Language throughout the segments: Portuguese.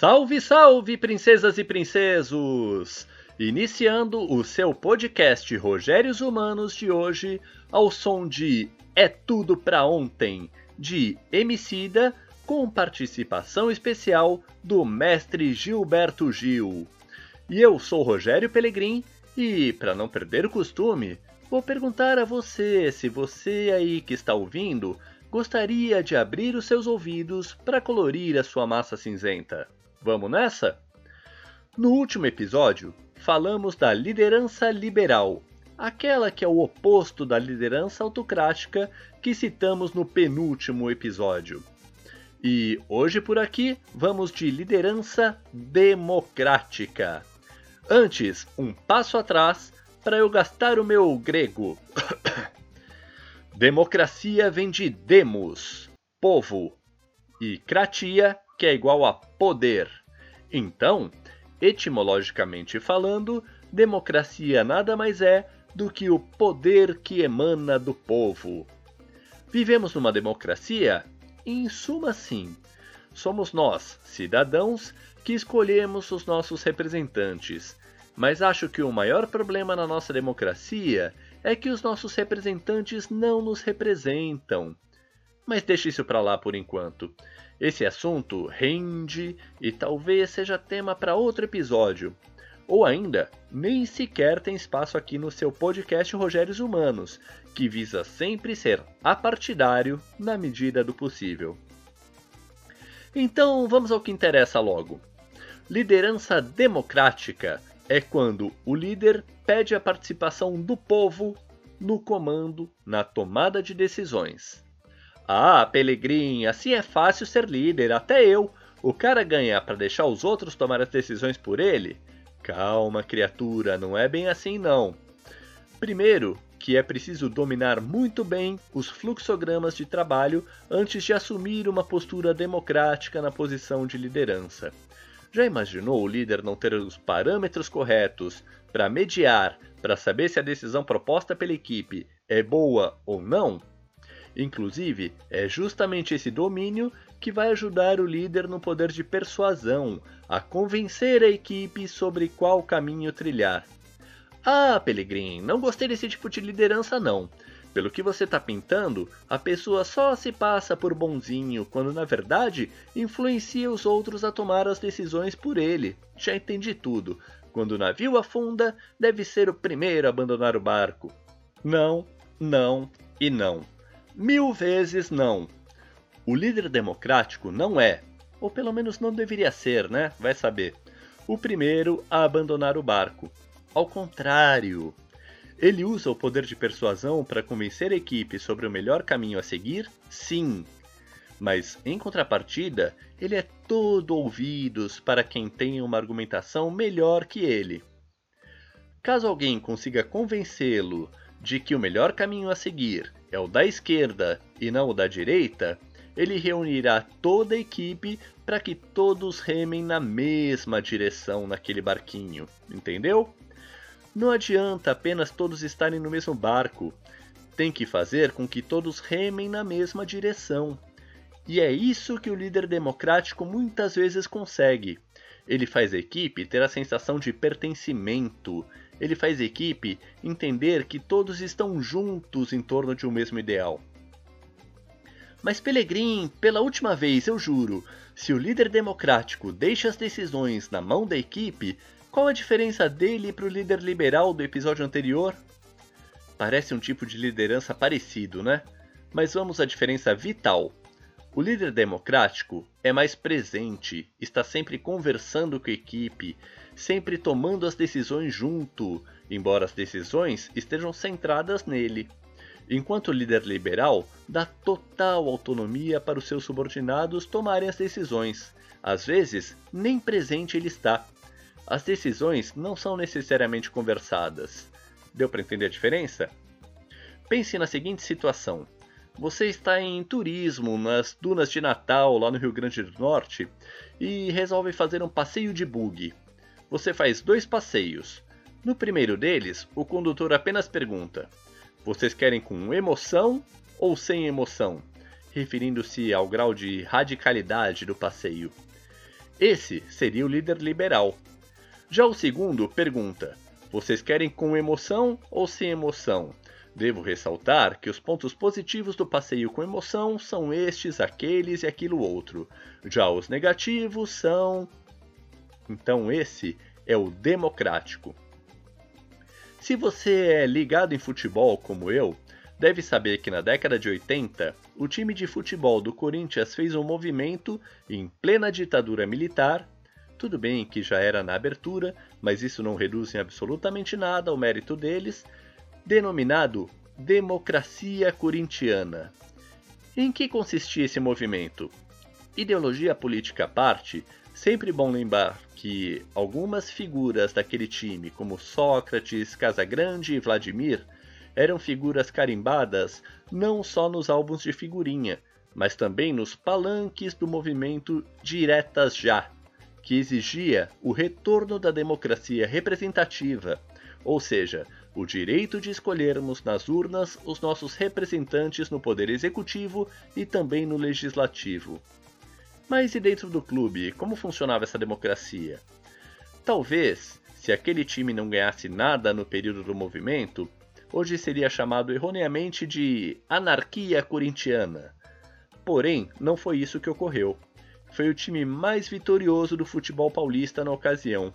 Salve, salve, princesas e princesos! Iniciando o seu podcast Rogérios Humanos de hoje, ao som de É Tudo Pra Ontem, de Emicida, com participação especial do mestre Gilberto Gil. E eu sou Rogério Pelegrim e, para não perder o costume, vou perguntar a você se você aí que está ouvindo gostaria de abrir os seus ouvidos para colorir a sua massa cinzenta. Vamos nessa? No último episódio, falamos da liderança liberal, aquela que é o oposto da liderança autocrática que citamos no penúltimo episódio. E hoje por aqui vamos de liderança democrática. Antes, um passo atrás para eu gastar o meu grego. Democracia vem de demos, povo, e kratia, que é igual a poder. Então, etimologicamente falando, democracia nada mais é do que o poder que emana do povo. Vivemos numa democracia? Em suma, sim. Somos nós, cidadãos, que escolhemos os nossos representantes. Mas acho que o maior problema na nossa democracia é que os nossos representantes não nos representam. Mas deixe isso para lá por enquanto. Esse assunto rende e talvez seja tema para outro episódio. Ou ainda, nem sequer tem espaço aqui no seu podcast Rogérios Humanos, que visa sempre ser apartidário na medida do possível. Então vamos ao que interessa logo. Liderança democrática é quando o líder pede a participação do povo no comando, na tomada de decisões. Ah, Pelegrim, assim é fácil ser líder, até eu. O cara ganha para deixar os outros tomar as decisões por ele? Calma, criatura, não é bem assim não. Primeiro, que é preciso dominar muito bem os fluxogramas de trabalho antes de assumir uma postura democrática na posição de liderança. Já imaginou o líder não ter os parâmetros corretos para mediar, para saber se a decisão proposta pela equipe é boa ou não? Inclusive, é justamente esse domínio que vai ajudar o líder no poder de persuasão, a convencer a equipe sobre qual caminho trilhar. Ah, Pelegrin, não gostei desse tipo de liderança não. Pelo que você está pintando, a pessoa só se passa por bonzinho, quando na verdade influencia os outros a tomar as decisões por ele. Já entendi tudo. Quando o navio afunda, deve ser o primeiro a abandonar o barco. Não, não e não. Mil vezes não. O líder democrático não é, ou pelo menos não deveria ser, né? Vai saber. O primeiro a abandonar o barco. Ao contrário, ele usa o poder de persuasão para convencer a equipe sobre o melhor caminho a seguir? Sim. Mas, em contrapartida, ele é todo ouvidos para quem tem uma argumentação melhor que ele. Caso alguém consiga convencê-lo de que o melhor caminho a seguir é o da esquerda e não o da direita, ele reunirá toda a equipe para que todos remem na mesma direção naquele barquinho, entendeu? Não adianta apenas todos estarem no mesmo barco, tem que fazer com que todos remem na mesma direção. E é isso que o líder democrático muitas vezes consegue. Ele faz a equipe ter a sensação de pertencimento, ele faz a equipe entender que todos estão juntos em torno de um mesmo ideal. Mas Pelegrim, pela última vez eu juro, se o líder democrático deixa as decisões na mão da equipe, qual a diferença dele para o líder liberal do episódio anterior? Parece um tipo de liderança parecido, né? Mas vamos à diferença vital. O líder democrático é mais presente, está sempre conversando com a equipe, sempre tomando as decisões junto, embora as decisões estejam centradas nele. Enquanto o líder liberal dá total autonomia para os seus subordinados tomarem as decisões. Às vezes, nem presente ele está. As decisões não são necessariamente conversadas. Deu para entender a diferença? Pense na seguinte situação: Você está em turismo nas dunas de Natal, lá no Rio Grande do Norte, e resolve fazer um passeio de bug. Você faz dois passeios. No primeiro deles, o condutor apenas pergunta: Vocês querem com emoção ou sem emoção? Referindo-se ao grau de radicalidade do passeio. Esse seria o líder liberal. Já o segundo pergunta: Vocês querem com emoção ou sem emoção? Devo ressaltar que os pontos positivos do passeio com emoção são estes, aqueles e aquilo outro. Já os negativos são. Então, esse é o democrático. Se você é ligado em futebol como eu, deve saber que na década de 80, o time de futebol do Corinthians fez um movimento em plena ditadura militar. Tudo bem que já era na abertura, mas isso não reduz em absolutamente nada o mérito deles denominado Democracia Corintiana. Em que consistia esse movimento? Ideologia política à parte, sempre bom lembrar que algumas figuras daquele time, como Sócrates, Casagrande e Vladimir, eram figuras carimbadas não só nos álbuns de figurinha, mas também nos palanques do movimento Diretas Já, que exigia o retorno da democracia representativa, ou seja, o direito de escolhermos nas urnas os nossos representantes no poder executivo e também no legislativo. Mas e dentro do clube, como funcionava essa democracia? Talvez, se aquele time não ganhasse nada no período do movimento, hoje seria chamado erroneamente de anarquia corintiana. Porém, não foi isso que ocorreu. Foi o time mais vitorioso do futebol paulista na ocasião,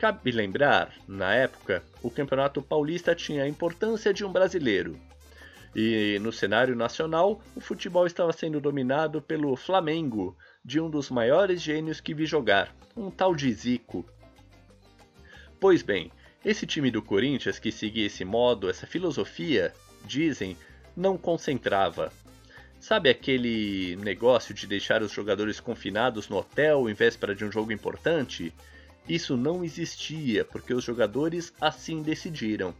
Cabe lembrar, na época, o Campeonato Paulista tinha a importância de um brasileiro. E no cenário nacional, o futebol estava sendo dominado pelo Flamengo, de um dos maiores gênios que vi jogar, um tal de Zico. Pois bem, esse time do Corinthians que seguia esse modo, essa filosofia, dizem, não concentrava. Sabe aquele negócio de deixar os jogadores confinados no hotel em véspera de um jogo importante? Isso não existia porque os jogadores assim decidiram.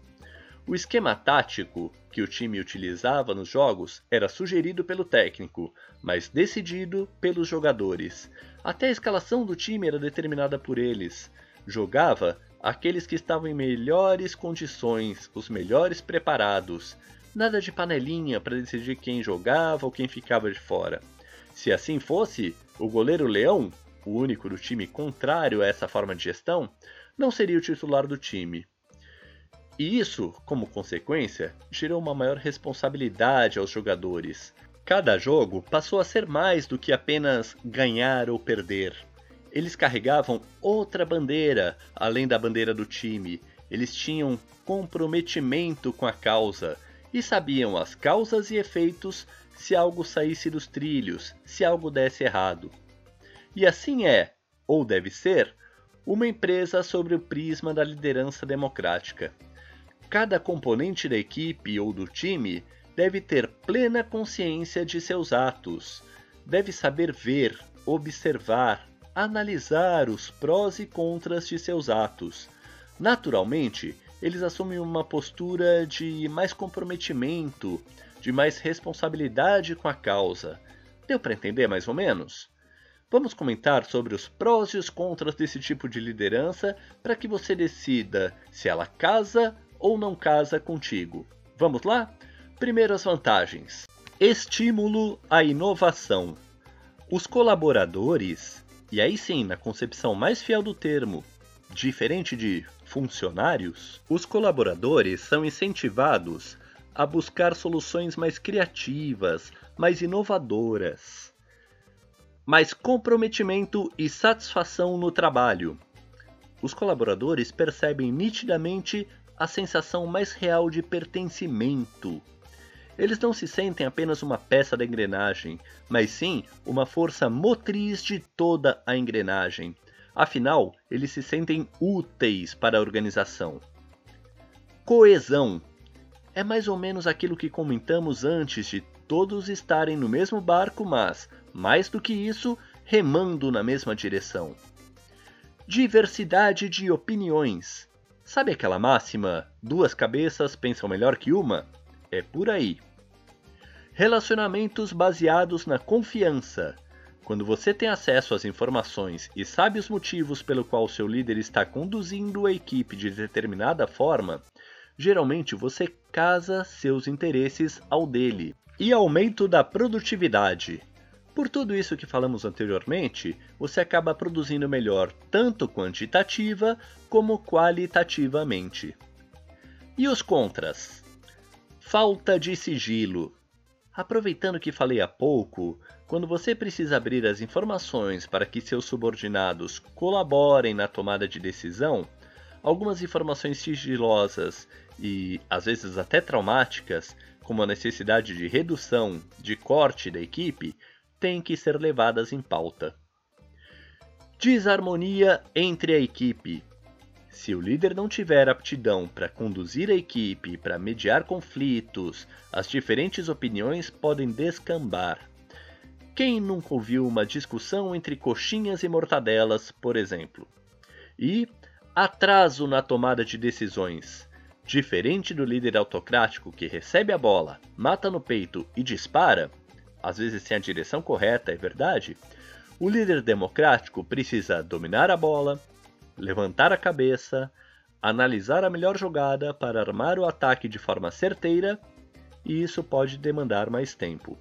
O esquema tático que o time utilizava nos jogos era sugerido pelo técnico, mas decidido pelos jogadores. Até a escalação do time era determinada por eles. Jogava aqueles que estavam em melhores condições, os melhores preparados. Nada de panelinha para decidir quem jogava ou quem ficava de fora. Se assim fosse, o goleiro Leão o único do time contrário a essa forma de gestão, não seria o titular do time. E isso, como consequência, gerou uma maior responsabilidade aos jogadores. Cada jogo passou a ser mais do que apenas ganhar ou perder. Eles carregavam outra bandeira além da bandeira do time. Eles tinham comprometimento com a causa e sabiam as causas e efeitos se algo saísse dos trilhos, se algo desse errado. E assim é, ou deve ser, uma empresa sobre o prisma da liderança democrática. Cada componente da equipe ou do time deve ter plena consciência de seus atos, deve saber ver, observar, analisar os prós e contras de seus atos. Naturalmente, eles assumem uma postura de mais comprometimento, de mais responsabilidade com a causa. Deu para entender mais ou menos? Vamos comentar sobre os prós e os contras desse tipo de liderança para que você decida se ela casa ou não casa contigo. Vamos lá? Primeiro as vantagens. Estímulo à inovação. Os colaboradores, e aí sim, na concepção mais fiel do termo, diferente de funcionários, os colaboradores são incentivados a buscar soluções mais criativas, mais inovadoras mais comprometimento e satisfação no trabalho. Os colaboradores percebem nitidamente a sensação mais real de pertencimento. Eles não se sentem apenas uma peça da engrenagem, mas sim uma força motriz de toda a engrenagem. Afinal, eles se sentem úteis para a organização. Coesão é mais ou menos aquilo que comentamos antes de todos estarem no mesmo barco, mas mais do que isso, remando na mesma direção. Diversidade de opiniões. Sabe aquela máxima: duas cabeças pensam melhor que uma? É por aí. Relacionamentos baseados na confiança. Quando você tem acesso às informações e sabe os motivos pelo qual seu líder está conduzindo a equipe de determinada forma, geralmente você casa seus interesses ao dele. E aumento da produtividade. Por tudo isso que falamos anteriormente, você acaba produzindo melhor tanto quantitativa como qualitativamente. E os contras? Falta de sigilo. Aproveitando que falei há pouco, quando você precisa abrir as informações para que seus subordinados colaborem na tomada de decisão, algumas informações sigilosas e às vezes até traumáticas, como a necessidade de redução, de corte da equipe, têm que ser levadas em pauta. Desarmonia entre a equipe. Se o líder não tiver aptidão para conduzir a equipe, para mediar conflitos, as diferentes opiniões podem descambar. Quem nunca ouviu uma discussão entre coxinhas e mortadelas, por exemplo? E atraso na tomada de decisões. Diferente do líder autocrático que recebe a bola, mata no peito e dispara, às vezes sem a direção correta, é verdade, o líder democrático precisa dominar a bola, levantar a cabeça, analisar a melhor jogada para armar o ataque de forma certeira, e isso pode demandar mais tempo.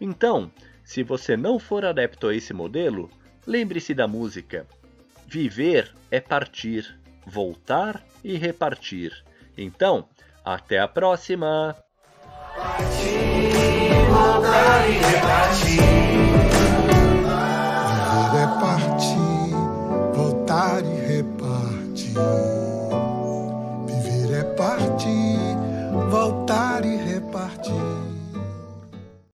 Então, se você não for adepto a esse modelo, lembre-se da música. Viver é partir, voltar e repartir. Então, até a próxima! Partir, dari departir.